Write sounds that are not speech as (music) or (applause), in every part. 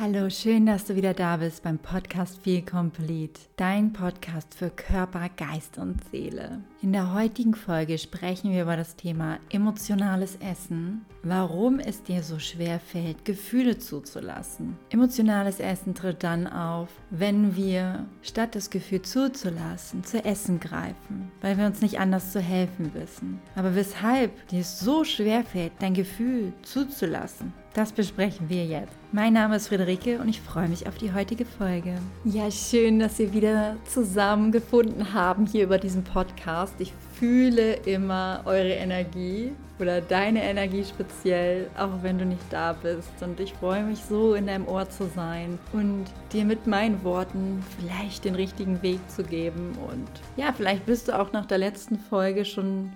Hallo, schön, dass du wieder da bist beim Podcast Feel Complete, dein Podcast für Körper, Geist und Seele. In der heutigen Folge sprechen wir über das Thema emotionales Essen, warum es dir so schwer fällt, Gefühle zuzulassen. Emotionales Essen tritt dann auf, wenn wir statt das Gefühl zuzulassen, zu essen greifen, weil wir uns nicht anders zu helfen wissen. Aber weshalb dir es so schwer fällt, dein Gefühl zuzulassen, das besprechen wir jetzt. Mein Name ist Friederike und ich freue mich auf die heutige Folge. Ja, schön, dass wir wieder zusammengefunden haben hier über diesen Podcast. Ich fühle immer eure Energie oder deine Energie speziell, auch wenn du nicht da bist. Und ich freue mich so, in deinem Ohr zu sein und dir mit meinen Worten vielleicht den richtigen Weg zu geben. Und ja, vielleicht bist du auch nach der letzten Folge schon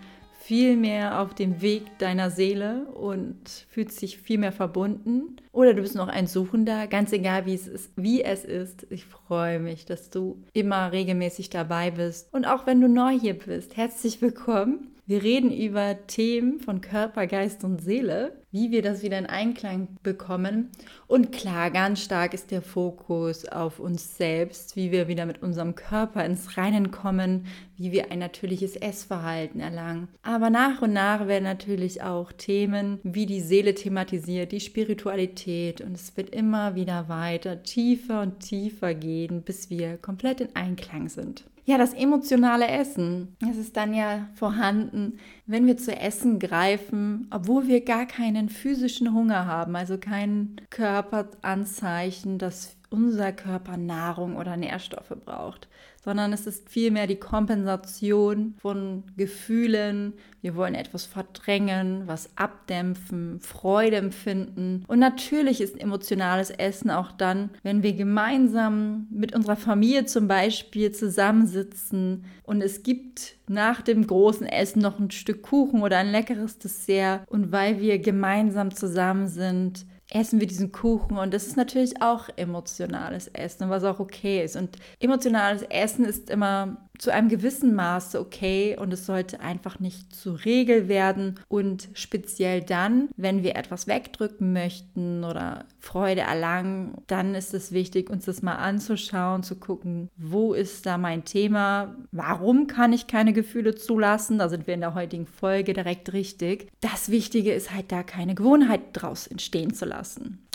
viel mehr auf dem Weg deiner Seele und fühlst dich viel mehr verbunden. Oder du bist noch ein Suchender, ganz egal wie es ist, wie es ist. Ich freue mich, dass du immer regelmäßig dabei bist. Und auch wenn du neu hier bist, herzlich willkommen. Wir reden über Themen von Körper, Geist und Seele, wie wir das wieder in Einklang bekommen. Und klar, ganz stark ist der Fokus auf uns selbst, wie wir wieder mit unserem Körper ins Reinen kommen, wie wir ein natürliches Essverhalten erlangen. Aber nach und nach werden natürlich auch Themen wie die Seele thematisiert, die Spiritualität und es wird immer wieder weiter, tiefer und tiefer gehen, bis wir komplett in Einklang sind. Ja, das emotionale Essen, das ist dann ja vorhanden, wenn wir zu essen greifen, obwohl wir gar keinen physischen Hunger haben, also kein Körperanzeichen, dass unser Körper Nahrung oder Nährstoffe braucht, sondern es ist vielmehr die Kompensation von Gefühlen. Wir wollen etwas verdrängen, was abdämpfen, Freude empfinden. Und natürlich ist emotionales Essen auch dann, wenn wir gemeinsam mit unserer Familie zum Beispiel zusammensitzen und es gibt nach dem großen Essen noch ein Stück Kuchen oder ein leckeres Dessert und weil wir gemeinsam zusammen sind, essen wir diesen Kuchen und das ist natürlich auch emotionales Essen, was auch okay ist. Und emotionales Essen ist immer zu einem gewissen Maße okay und es sollte einfach nicht zur Regel werden und speziell dann, wenn wir etwas wegdrücken möchten oder Freude erlangen, dann ist es wichtig, uns das mal anzuschauen, zu gucken, wo ist da mein Thema, warum kann ich keine Gefühle zulassen, da sind wir in der heutigen Folge direkt richtig. Das Wichtige ist halt da keine Gewohnheit draus entstehen zu lassen.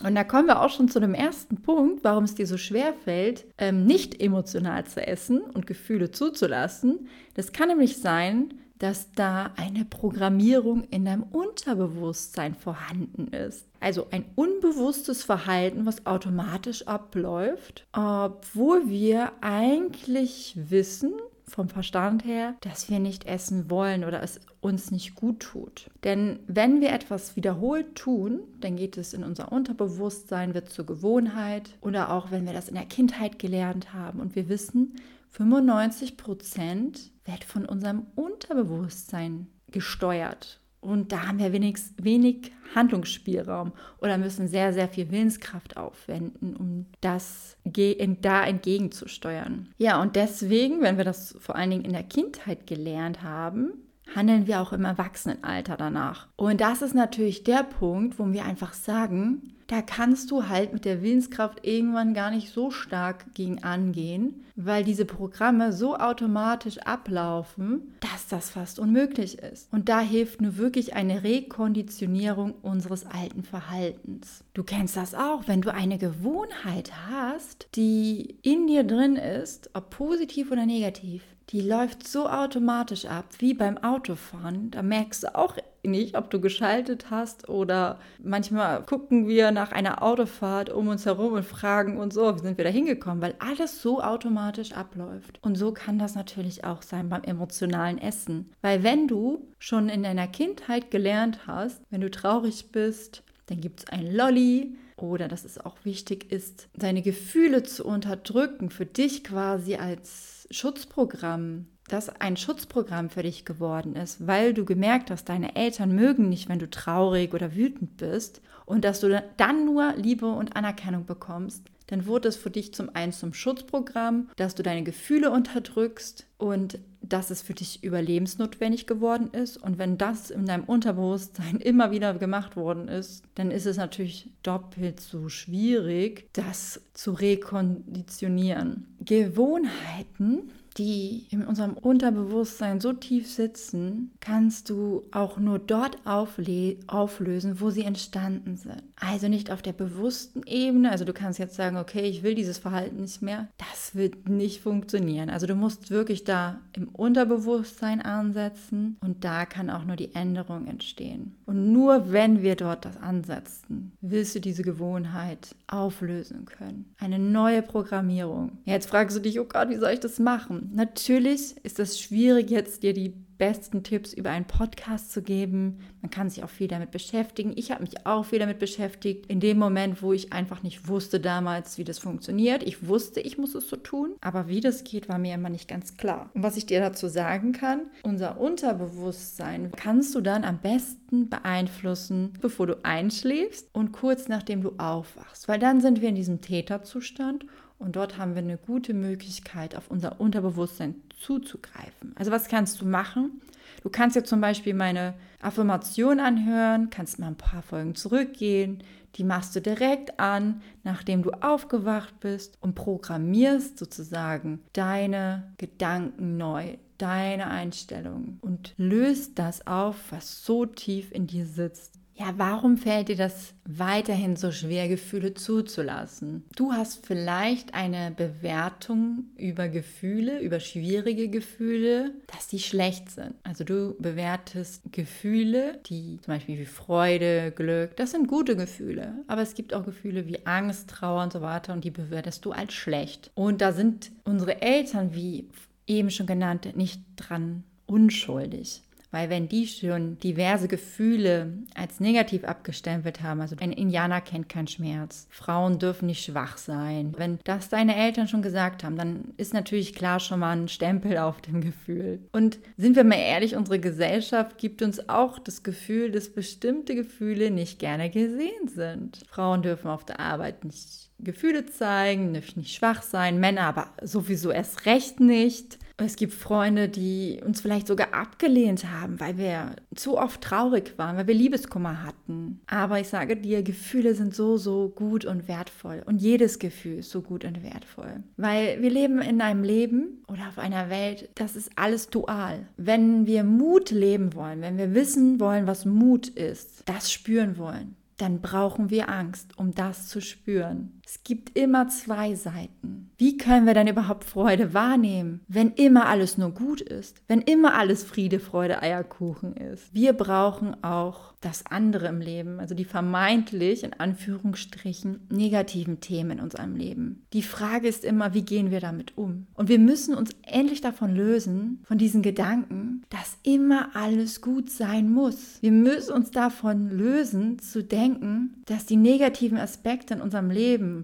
Und da kommen wir auch schon zu dem ersten Punkt, warum es dir so schwer fällt, ähm, nicht emotional zu essen und Gefühle zuzulassen. Das kann nämlich sein, dass da eine Programmierung in deinem Unterbewusstsein vorhanden ist. Also ein unbewusstes Verhalten, was automatisch abläuft, obwohl wir eigentlich wissen, vom Verstand her, dass wir nicht essen wollen oder es uns nicht gut tut. Denn wenn wir etwas wiederholt tun, dann geht es in unser Unterbewusstsein, wird zur Gewohnheit oder auch wenn wir das in der Kindheit gelernt haben und wir wissen, 95 Prozent wird von unserem Unterbewusstsein gesteuert. Und da haben wir wenig, wenig Handlungsspielraum oder müssen sehr, sehr viel Willenskraft aufwenden, um das da entgegenzusteuern. Ja, und deswegen, wenn wir das vor allen Dingen in der Kindheit gelernt haben, handeln wir auch im Erwachsenenalter danach. Und das ist natürlich der Punkt, wo wir einfach sagen, da kannst du halt mit der Willenskraft irgendwann gar nicht so stark gegen angehen, weil diese Programme so automatisch ablaufen, dass das fast unmöglich ist. Und da hilft nur wirklich eine Rekonditionierung unseres alten Verhaltens. Du kennst das auch, wenn du eine Gewohnheit hast, die in dir drin ist, ob positiv oder negativ, die läuft so automatisch ab wie beim Autofahren. Da merkst du auch nicht, ob du geschaltet hast oder manchmal gucken wir nach einer Autofahrt um uns herum und fragen uns so, wie sind wir da hingekommen, weil alles so automatisch abläuft. Und so kann das natürlich auch sein beim emotionalen Essen. Weil wenn du schon in deiner Kindheit gelernt hast, wenn du traurig bist, dann gibt es ein Lolly, oder dass es auch wichtig ist, deine Gefühle zu unterdrücken, für dich quasi als Schutzprogramm das ein Schutzprogramm für dich geworden ist, weil du gemerkt hast, deine Eltern mögen nicht, wenn du traurig oder wütend bist und dass du dann nur Liebe und Anerkennung bekommst, dann wurde es für dich zum einen zum Schutzprogramm, dass du deine Gefühle unterdrückst und dass es für dich überlebensnotwendig geworden ist. Und wenn das in deinem Unterbewusstsein (laughs) immer wieder gemacht worden ist, dann ist es natürlich doppelt so schwierig, das zu rekonditionieren. Gewohnheiten die in unserem Unterbewusstsein so tief sitzen, kannst du auch nur dort auflösen, wo sie entstanden sind. Also nicht auf der bewussten Ebene. Also du kannst jetzt sagen, okay, ich will dieses Verhalten nicht mehr. Das wird nicht funktionieren. Also du musst wirklich da im Unterbewusstsein ansetzen und da kann auch nur die Änderung entstehen. Und nur wenn wir dort das ansetzen, willst du diese Gewohnheit auflösen können. Eine neue Programmierung. Jetzt fragst du dich, oh Gott, wie soll ich das machen? Natürlich ist es schwierig, jetzt dir die besten Tipps über einen Podcast zu geben. Man kann sich auch viel damit beschäftigen. Ich habe mich auch viel damit beschäftigt. In dem Moment, wo ich einfach nicht wusste damals, wie das funktioniert. Ich wusste, ich muss es so tun. Aber wie das geht, war mir immer nicht ganz klar. Und was ich dir dazu sagen kann, unser Unterbewusstsein kannst du dann am besten beeinflussen, bevor du einschläfst und kurz nachdem du aufwachst. Weil dann sind wir in diesem Täterzustand und dort haben wir eine gute Möglichkeit, auf unser Unterbewusstsein zuzugreifen. Also was kannst du machen? Du kannst ja zum Beispiel meine Affirmation anhören, kannst mal ein paar Folgen zurückgehen. Die machst du direkt an, nachdem du aufgewacht bist und programmierst sozusagen deine Gedanken neu, deine Einstellungen und löst das auf, was so tief in dir sitzt. Ja, warum fällt dir das weiterhin so schwer, Gefühle zuzulassen? Du hast vielleicht eine Bewertung über Gefühle, über schwierige Gefühle, dass die schlecht sind. Also du bewertest Gefühle, die zum Beispiel wie Freude, Glück, das sind gute Gefühle. Aber es gibt auch Gefühle wie Angst, Trauer und so weiter und die bewertest du als schlecht. Und da sind unsere Eltern, wie eben schon genannt, nicht dran unschuldig. Weil wenn die schon diverse Gefühle als negativ abgestempelt haben, also ein Indianer kennt keinen Schmerz, Frauen dürfen nicht schwach sein, wenn das deine Eltern schon gesagt haben, dann ist natürlich klar schon mal ein Stempel auf dem Gefühl. Und sind wir mal ehrlich, unsere Gesellschaft gibt uns auch das Gefühl, dass bestimmte Gefühle nicht gerne gesehen sind. Frauen dürfen auf der Arbeit nicht Gefühle zeigen, nicht schwach sein, Männer aber sowieso erst recht nicht. Es gibt Freunde, die uns vielleicht sogar abgelehnt haben, weil wir zu oft traurig waren, weil wir Liebeskummer hatten. Aber ich sage dir, Gefühle sind so, so gut und wertvoll. Und jedes Gefühl ist so gut und wertvoll. Weil wir leben in einem Leben oder auf einer Welt, das ist alles dual. Wenn wir Mut leben wollen, wenn wir wissen wollen, was Mut ist, das spüren wollen, dann brauchen wir Angst, um das zu spüren. Es gibt immer zwei Seiten. Wie können wir dann überhaupt Freude wahrnehmen, wenn immer alles nur gut ist, wenn immer alles Friede, Freude, Eierkuchen ist? Wir brauchen auch das andere im Leben, also die vermeintlich in Anführungsstrichen negativen Themen in unserem Leben. Die Frage ist immer, wie gehen wir damit um? Und wir müssen uns endlich davon lösen, von diesen Gedanken, dass immer alles gut sein muss. Wir müssen uns davon lösen, zu denken, dass die negativen Aspekte in unserem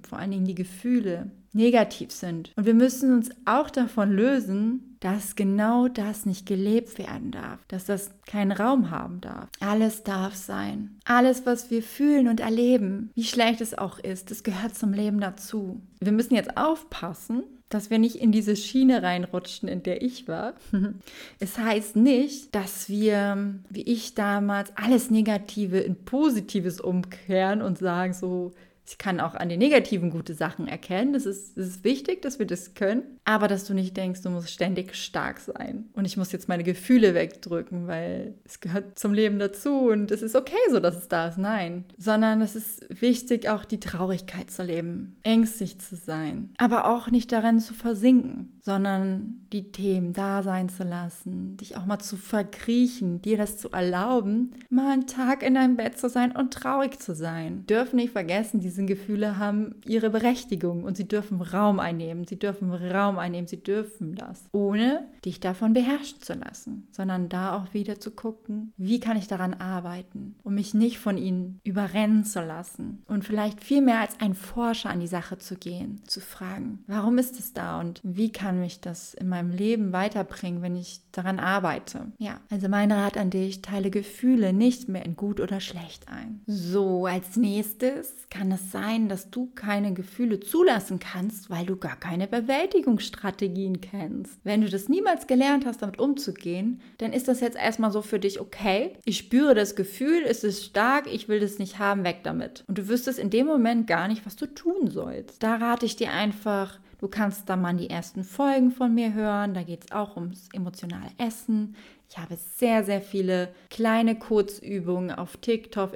Vor allen Dingen die Gefühle, negativ sind. Und wir müssen uns auch davon lösen, dass genau das nicht gelebt werden darf, dass das keinen Raum haben darf. Alles darf sein. Alles, was wir fühlen und erleben, wie schlecht es auch ist, das gehört zum Leben dazu. Wir müssen jetzt aufpassen, dass wir nicht in diese Schiene reinrutschen, in der ich war. (laughs) es heißt nicht, dass wir, wie ich damals, alles Negative in Positives umkehren und sagen so, ich kann auch an den negativen gute Sachen erkennen. Das ist, ist wichtig, dass wir das können. Aber dass du nicht denkst, du musst ständig stark sein. Und ich muss jetzt meine Gefühle wegdrücken, weil es gehört zum Leben dazu und es ist okay so, dass es da ist. Nein. Sondern es ist wichtig, auch die Traurigkeit zu leben, ängstlich zu sein. Aber auch nicht darin zu versinken, sondern die Themen da sein zu lassen, dich auch mal zu verkriechen, dir das zu erlauben, mal einen Tag in deinem Bett zu sein und traurig zu sein. Dürfen nicht vergessen, diese Gefühle haben ihre Berechtigung und sie dürfen Raum einnehmen. Sie dürfen Raum einnehmen. Sie dürfen das, ohne dich davon beherrschen zu lassen, sondern da auch wieder zu gucken, wie kann ich daran arbeiten, um mich nicht von ihnen überrennen zu lassen und vielleicht viel mehr als ein Forscher an die Sache zu gehen, zu fragen, warum ist es da und wie kann mich das in meinem Leben weiterbringen, wenn ich daran arbeite. Ja, also mein Rat an dich, teile Gefühle nicht mehr in gut oder schlecht ein. So, als nächstes kann es sein, dass du keine Gefühle zulassen kannst, weil du gar keine Bewältigungsstrategien kennst. Wenn du das niemals gelernt hast, damit umzugehen, dann ist das jetzt erstmal so für dich, okay, ich spüre das Gefühl, es ist stark, ich will das nicht haben, weg damit. Und du wüsstest in dem Moment gar nicht, was du tun sollst. Da rate ich dir einfach, Du kannst da mal die ersten Folgen von mir hören. Da geht es auch ums emotionale Essen. Ich habe sehr, sehr viele kleine Kurzübungen auf TikTok,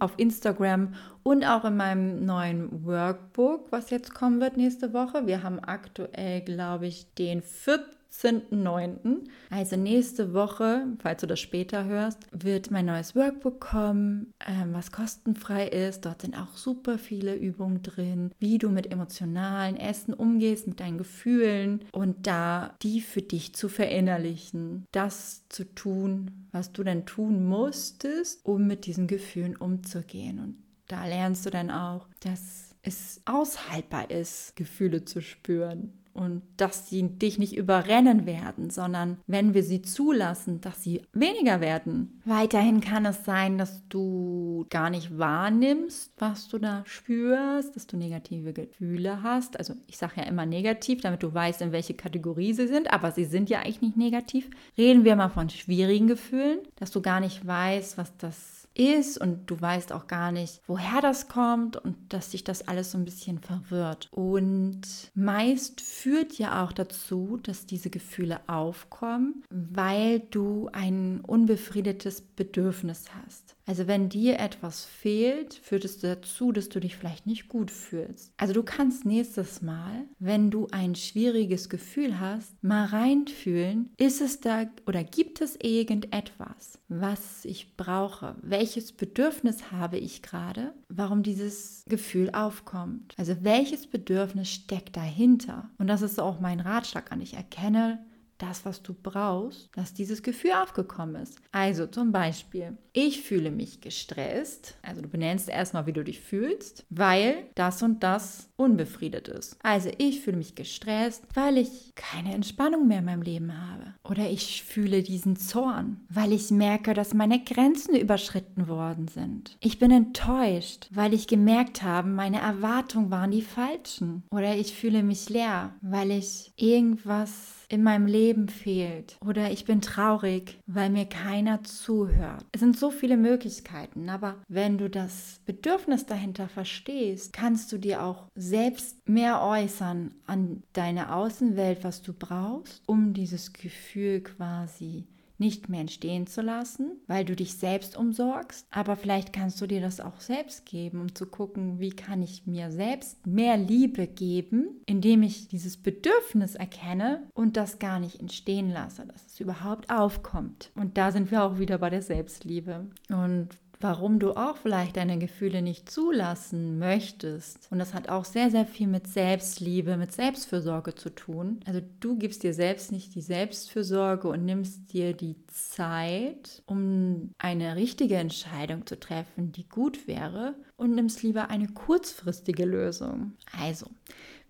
auf Instagram und auch in meinem neuen Workbook, was jetzt kommen wird nächste Woche. Wir haben aktuell, glaube ich, den 4. 15.09. Also nächste Woche, falls du das später hörst, wird mein neues Workbook kommen, ähm, was kostenfrei ist. Dort sind auch super viele Übungen drin, wie du mit emotionalen Essen umgehst, mit deinen Gefühlen und da die für dich zu verinnerlichen, das zu tun, was du denn tun musstest, um mit diesen Gefühlen umzugehen. Und da lernst du dann auch, dass es aushaltbar ist, Gefühle zu spüren und dass sie dich nicht überrennen werden, sondern wenn wir sie zulassen, dass sie weniger werden. Weiterhin kann es sein, dass du gar nicht wahrnimmst, was du da spürst, dass du negative Gefühle hast. Also ich sage ja immer negativ, damit du weißt, in welche Kategorie sie sind, aber sie sind ja eigentlich nicht negativ. Reden wir mal von schwierigen Gefühlen, dass du gar nicht weißt, was das ist und du weißt auch gar nicht, woher das kommt und dass sich das alles so ein bisschen verwirrt. Und meist führt ja auch dazu, dass diese Gefühle aufkommen, weil du ein unbefriedetes Bedürfnis hast. Also wenn dir etwas fehlt, führt es dazu, dass du dich vielleicht nicht gut fühlst. Also du kannst nächstes Mal, wenn du ein schwieriges Gefühl hast, mal reinfühlen, ist es da oder gibt es irgendetwas, was ich brauche? Welches Bedürfnis habe ich gerade? Warum dieses Gefühl aufkommt? Also welches Bedürfnis steckt dahinter? Und das ist auch mein Ratschlag an. Ich erkenne das, was du brauchst, dass dieses Gefühl aufgekommen ist. Also zum Beispiel, ich fühle mich gestresst. Also du benennst erstmal, wie du dich fühlst, weil das und das unbefriedet ist. Also ich fühle mich gestresst, weil ich keine Entspannung mehr in meinem Leben habe. Oder ich fühle diesen Zorn, weil ich merke, dass meine Grenzen überschritten worden sind. Ich bin enttäuscht, weil ich gemerkt habe, meine Erwartungen waren die falschen. Oder ich fühle mich leer, weil ich irgendwas in meinem Leben fehlt oder ich bin traurig, weil mir keiner zuhört. Es sind so viele Möglichkeiten, aber wenn du das Bedürfnis dahinter verstehst, kannst du dir auch selbst mehr äußern an deine Außenwelt, was du brauchst, um dieses Gefühl quasi nicht mehr entstehen zu lassen, weil du dich selbst umsorgst. Aber vielleicht kannst du dir das auch selbst geben, um zu gucken, wie kann ich mir selbst mehr Liebe geben, indem ich dieses Bedürfnis erkenne und das gar nicht entstehen lasse, dass es überhaupt aufkommt. Und da sind wir auch wieder bei der Selbstliebe. Und warum du auch vielleicht deine Gefühle nicht zulassen möchtest. Und das hat auch sehr, sehr viel mit Selbstliebe, mit Selbstfürsorge zu tun. Also du gibst dir selbst nicht die Selbstfürsorge und nimmst dir die Zeit, um eine richtige Entscheidung zu treffen, die gut wäre, und nimmst lieber eine kurzfristige Lösung. Also,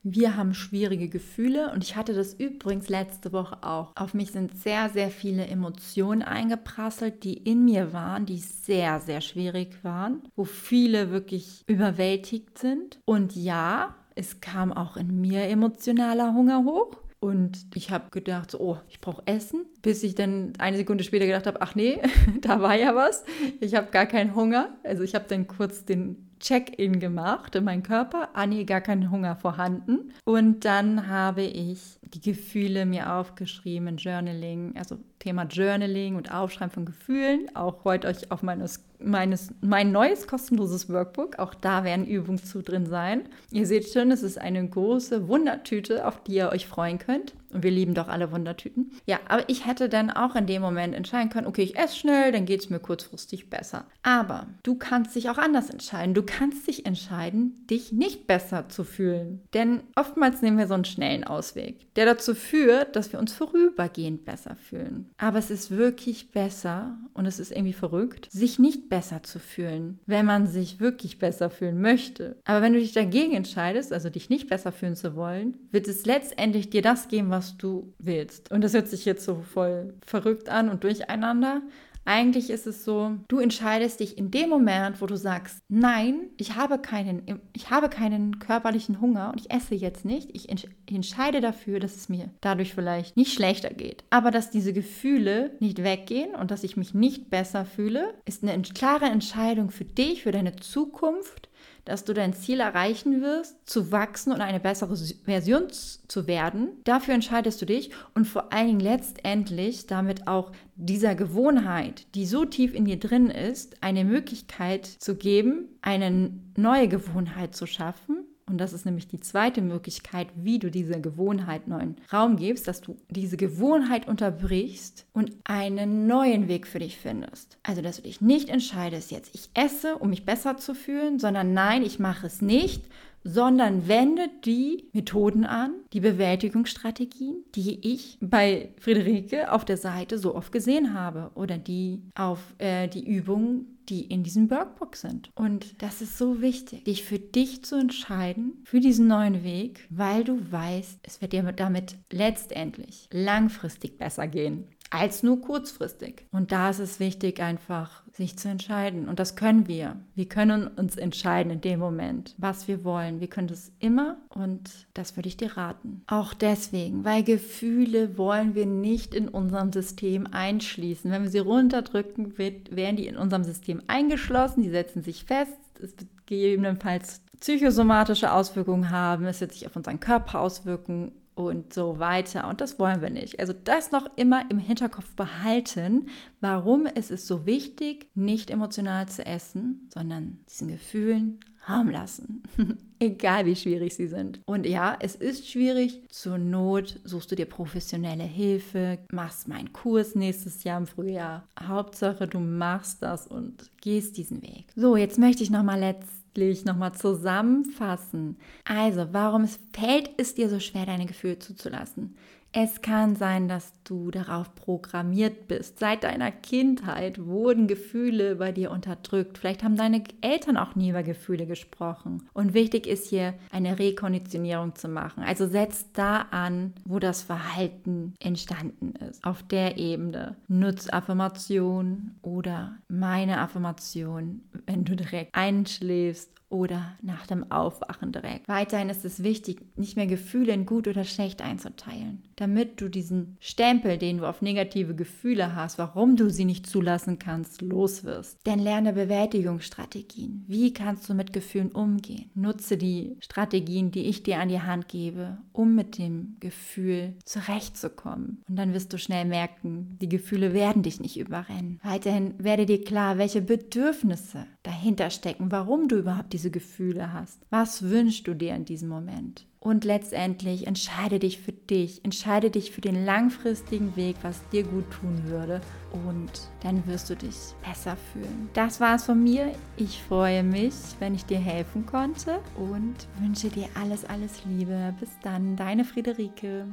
wir haben schwierige Gefühle und ich hatte das übrigens letzte Woche auch. Auf mich sind sehr, sehr viele Emotionen eingeprasselt, die in mir waren, die sehr, sehr schwierig waren, wo viele wirklich überwältigt sind. Und ja, es kam auch in mir emotionaler Hunger hoch. Und ich habe gedacht, oh, ich brauche Essen, bis ich dann eine Sekunde später gedacht habe, ach nee, (laughs) da war ja was. Ich habe gar keinen Hunger. Also ich habe dann kurz den Check-in gemacht in meinen Körper. Ah nee, gar kein Hunger vorhanden. Und dann habe ich die Gefühle mir aufgeschrieben, Journaling, also Thema Journaling und Aufschreiben von Gefühlen. Auch freut euch auf meines, meines, mein neues kostenloses Workbook. Auch da werden Übungen zu drin sein. Ihr seht schon, es ist eine große Wundertüte, auf die ihr euch freuen könnt. Und wir lieben doch alle Wundertüten. Ja, aber ich hätte dann auch in dem Moment entscheiden können, okay, ich esse schnell, dann geht es mir kurzfristig besser. Aber du kannst dich auch anders entscheiden. Du kannst dich entscheiden, dich nicht besser zu fühlen. Denn oftmals nehmen wir so einen schnellen Ausweg, der dazu führt, dass wir uns vorübergehend besser fühlen. Aber es ist wirklich besser und es ist irgendwie verrückt, sich nicht besser zu fühlen, wenn man sich wirklich besser fühlen möchte. Aber wenn du dich dagegen entscheidest, also dich nicht besser fühlen zu wollen, wird es letztendlich dir das geben, was du willst. Und das hört sich jetzt so voll verrückt an und durcheinander. Eigentlich ist es so, du entscheidest dich in dem Moment, wo du sagst, nein, ich habe keinen, ich habe keinen körperlichen Hunger und ich esse jetzt nicht. Ich entscheide dafür, dass es mir dadurch vielleicht nicht schlechter geht. Aber dass diese Gefühle nicht weggehen und dass ich mich nicht besser fühle, ist eine klare Entscheidung für dich, für deine Zukunft dass du dein Ziel erreichen wirst, zu wachsen und eine bessere Version zu werden. Dafür entscheidest du dich und vor allen Dingen letztendlich damit auch dieser Gewohnheit, die so tief in dir drin ist, eine Möglichkeit zu geben, eine neue Gewohnheit zu schaffen und das ist nämlich die zweite Möglichkeit, wie du dieser Gewohnheit neuen Raum gibst, dass du diese Gewohnheit unterbrichst und einen neuen Weg für dich findest. Also, dass du dich nicht entscheidest, jetzt ich esse, um mich besser zu fühlen, sondern nein, ich mache es nicht, sondern wende die Methoden an, die Bewältigungsstrategien, die ich bei Friederike auf der Seite so oft gesehen habe oder die auf äh, die Übungen, die in diesem Workbook sind. Und das ist so wichtig, dich für dich zu entscheiden, für diesen neuen Weg, weil du weißt, es wird dir damit letztendlich langfristig besser gehen als nur kurzfristig. Und da ist es wichtig, einfach sich zu entscheiden. Und das können wir. Wir können uns entscheiden in dem Moment, was wir wollen. Wir können das immer und das würde ich dir raten. Auch deswegen, weil Gefühle wollen wir nicht in unserem System einschließen. Wenn wir sie runterdrücken, wird, werden die in unserem System eingeschlossen, die setzen sich fest. Es wird gegebenenfalls psychosomatische Auswirkungen haben, es wird sich auf unseren Körper auswirken und so weiter. Und das wollen wir nicht. Also das noch immer im Hinterkopf behalten. Warum ist es so wichtig, nicht emotional zu essen, sondern diesen Gefühlen Raum lassen. (laughs) Egal wie schwierig sie sind. Und ja, es ist schwierig. Zur Not suchst du dir professionelle Hilfe, machst meinen Kurs nächstes Jahr im Frühjahr. Hauptsache, du machst das und gehst diesen Weg. So, jetzt möchte ich nochmal letztlich nochmal zusammenfassen. Also, warum fällt es dir so schwer, deine Gefühle zuzulassen? Es kann sein, dass du darauf programmiert bist. Seit deiner Kindheit wurden Gefühle bei dir unterdrückt. Vielleicht haben deine Eltern auch nie über Gefühle gesprochen. Und wichtig ist hier eine Rekonditionierung zu machen. Also setz da an, wo das Verhalten entstanden ist. Auf der Ebene. Nutz Affirmation oder meine Affirmation, wenn du direkt einschläfst oder nach dem Aufwachen direkt. Weiterhin ist es wichtig, nicht mehr Gefühle in gut oder schlecht einzuteilen, damit du diesen Stempel, den du auf negative Gefühle hast, warum du sie nicht zulassen kannst, loswirst. Denn lerne Bewältigungsstrategien. Wie kannst du mit Gefühlen umgehen? Nutze die Strategien, die ich dir an die Hand gebe, um mit dem Gefühl zurechtzukommen. Und dann wirst du schnell merken, die Gefühle werden dich nicht überrennen. Weiterhin werde dir klar, welche Bedürfnisse dahinter stecken, warum du überhaupt diese Gefühle hast. Was wünschst du dir in diesem Moment? Und letztendlich entscheide dich für dich, entscheide dich für den langfristigen Weg, was dir gut tun würde. Und dann wirst du dich besser fühlen. Das war es von mir. Ich freue mich, wenn ich dir helfen konnte und wünsche dir alles, alles Liebe. Bis dann, deine Friederike.